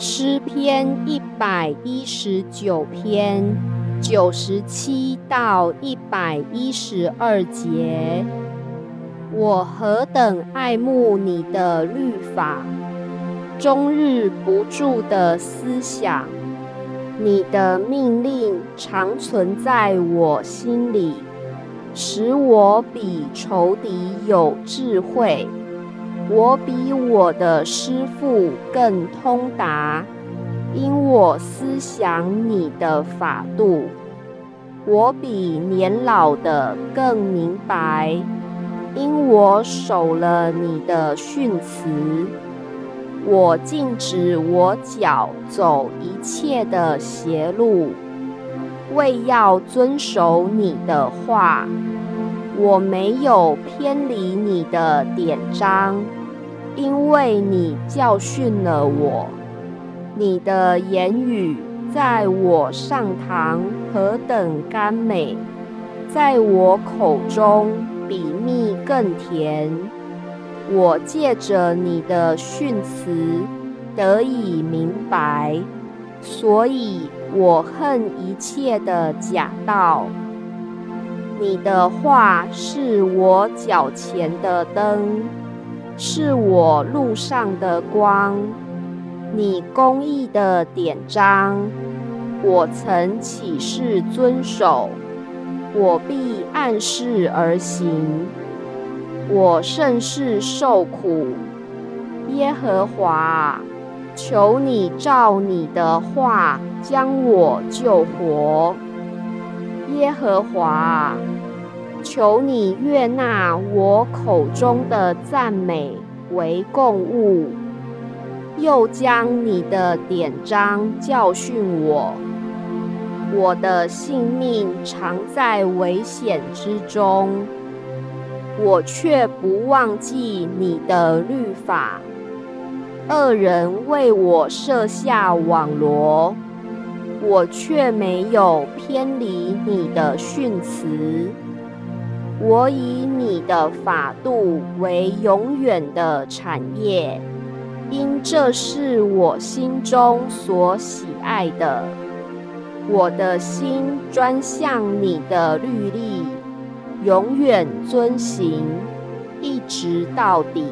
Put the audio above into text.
诗篇一百一十九篇九十七到一百一十二节，我何等爱慕你的律法，终日不住的思想，你的命令常存在我心里，使我比仇敌有智慧。我比我的师傅更通达，因我思想你的法度；我比年老的更明白，因我守了你的训词。我禁止我脚走一切的邪路，为要遵守你的话。我没有偏离你的典章。因为你教训了我，你的言语在我上堂何等甘美，在我口中比蜜更甜。我借着你的训词得以明白，所以我恨一切的假道。你的话是我脚前的灯。是我路上的光，你公义的典章，我曾起誓遵守，我必按事而行。我甚是受苦，耶和华，求你照你的话将我救活，耶和华。求你悦纳我口中的赞美为供物，又将你的典章教训我。我的性命常在危险之中，我却不忘记你的律法。恶人为我设下网罗，我却没有偏离你的训词。我以你的法度为永远的产业，因这是我心中所喜爱的。我的心专向你的律例，永远遵行，一直到底。